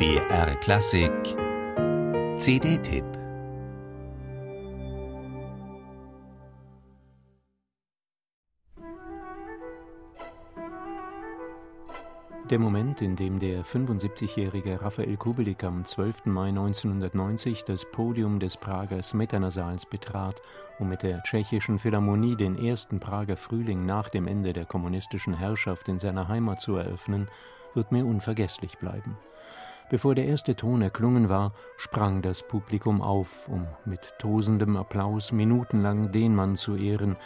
BR Klassik CD-Tipp Der Moment, in dem der 75-jährige Raphael Kubelik am 12. Mai 1990 das Podium des Prager Smetana-Saals betrat, um mit der tschechischen Philharmonie den ersten Prager Frühling nach dem Ende der kommunistischen Herrschaft in seiner Heimat zu eröffnen, wird mir unvergesslich bleiben. Bevor der erste Ton erklungen war, sprang das Publikum auf, um mit tosendem Applaus minutenlang den Mann zu ehren,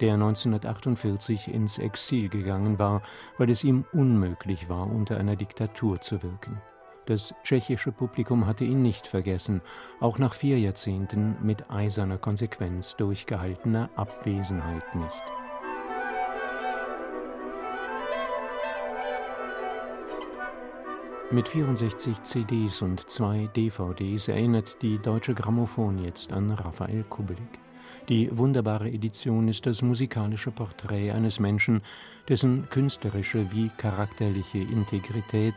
der 1948 ins Exil gegangen war, weil es ihm unmöglich war, unter einer Diktatur zu wirken. Das tschechische Publikum hatte ihn nicht vergessen, auch nach vier Jahrzehnten mit eiserner Konsequenz durchgehaltener Abwesenheit nicht. Mit 64 CDs und zwei DVDs erinnert die Deutsche Grammophon jetzt an Raphael Kubelik. Die wunderbare Edition ist das musikalische Porträt eines Menschen, dessen künstlerische wie charakterliche Integrität,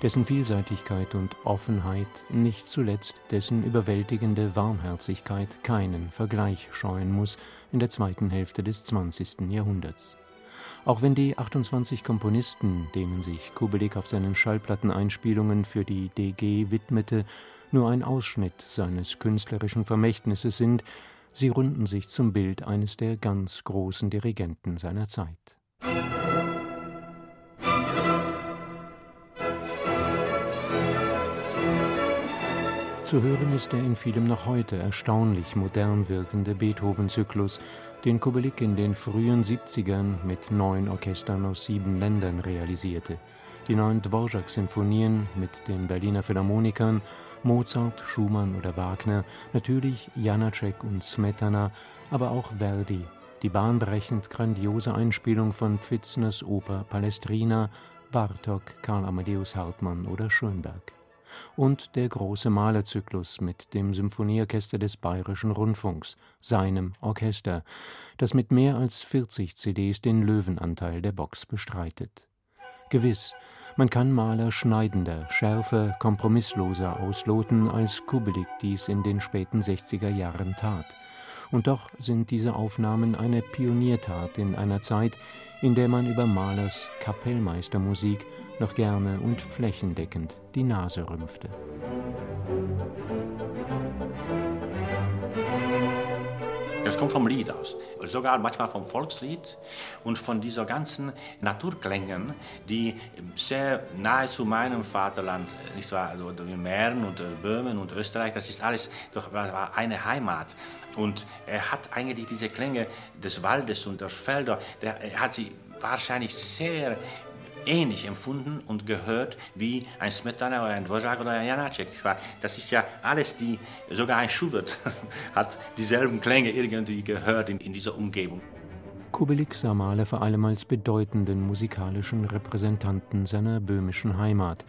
dessen Vielseitigkeit und Offenheit, nicht zuletzt dessen überwältigende Warmherzigkeit keinen Vergleich scheuen muss in der zweiten Hälfte des 20. Jahrhunderts. Auch wenn die 28 Komponisten, denen sich Kubelik auf seinen Schallplatteneinspielungen für die DG widmete, nur ein Ausschnitt seines künstlerischen Vermächtnisses sind, sie runden sich zum Bild eines der ganz großen Dirigenten seiner Zeit. Zu hören ist der in vielem noch heute erstaunlich modern wirkende Beethoven-Zyklus, den Kubelik in den frühen 70ern mit neun Orchestern aus sieben Ländern realisierte. Die neuen Dvorak-Sinfonien mit den Berliner Philharmonikern, Mozart, Schumann oder Wagner, natürlich Janacek und Smetana, aber auch Verdi, die bahnbrechend grandiose Einspielung von Pfitzners Oper Palestrina, Bartok, Karl Amadeus Hartmann oder Schönberg und der große Malerzyklus mit dem Symphonieorchester des Bayerischen Rundfunks, seinem Orchester, das mit mehr als 40 CDs den Löwenanteil der Box bestreitet. Gewiss, man kann Maler schneidender, schärfer, kompromissloser ausloten, als Kubelik dies in den späten 60er Jahren tat. Und doch sind diese Aufnahmen eine Pioniertat in einer Zeit, in der man über Mahlers Kapellmeistermusik noch gerne und flächendeckend die Nase rümpfte. Das kommt vom Lied aus, sogar manchmal vom Volkslied und von dieser ganzen Naturklängen, die sehr nahe zu meinem Vaterland, nicht wahr, also Mähren und äh, Böhmen und Österreich, das ist alles doch war eine Heimat. Und er hat eigentlich diese Klänge des Waldes und der Felder, der, er hat sie wahrscheinlich sehr ähnlich empfunden und gehört wie ein Smetana oder ein Dvorak oder ein Janacek. Das ist ja alles die, sogar ein Schubert hat dieselben Klänge irgendwie gehört in, in dieser Umgebung. Kubelik sah Mahler vor allem als bedeutenden musikalischen Repräsentanten seiner böhmischen Heimat,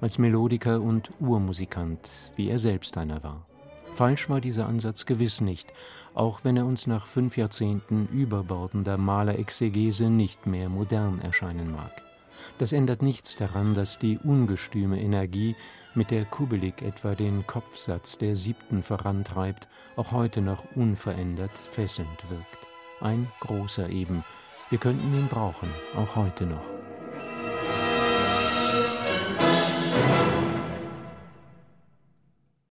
als Melodiker und Urmusikant, wie er selbst einer war. Falsch war dieser Ansatz gewiss nicht, auch wenn er uns nach fünf Jahrzehnten überbordender Malerexegese nicht mehr modern erscheinen mag. Das ändert nichts daran, dass die ungestüme Energie, mit der Kubelik etwa den Kopfsatz der Siebten vorantreibt, auch heute noch unverändert fesselnd wirkt. Ein großer eben. Wir könnten ihn brauchen, auch heute noch.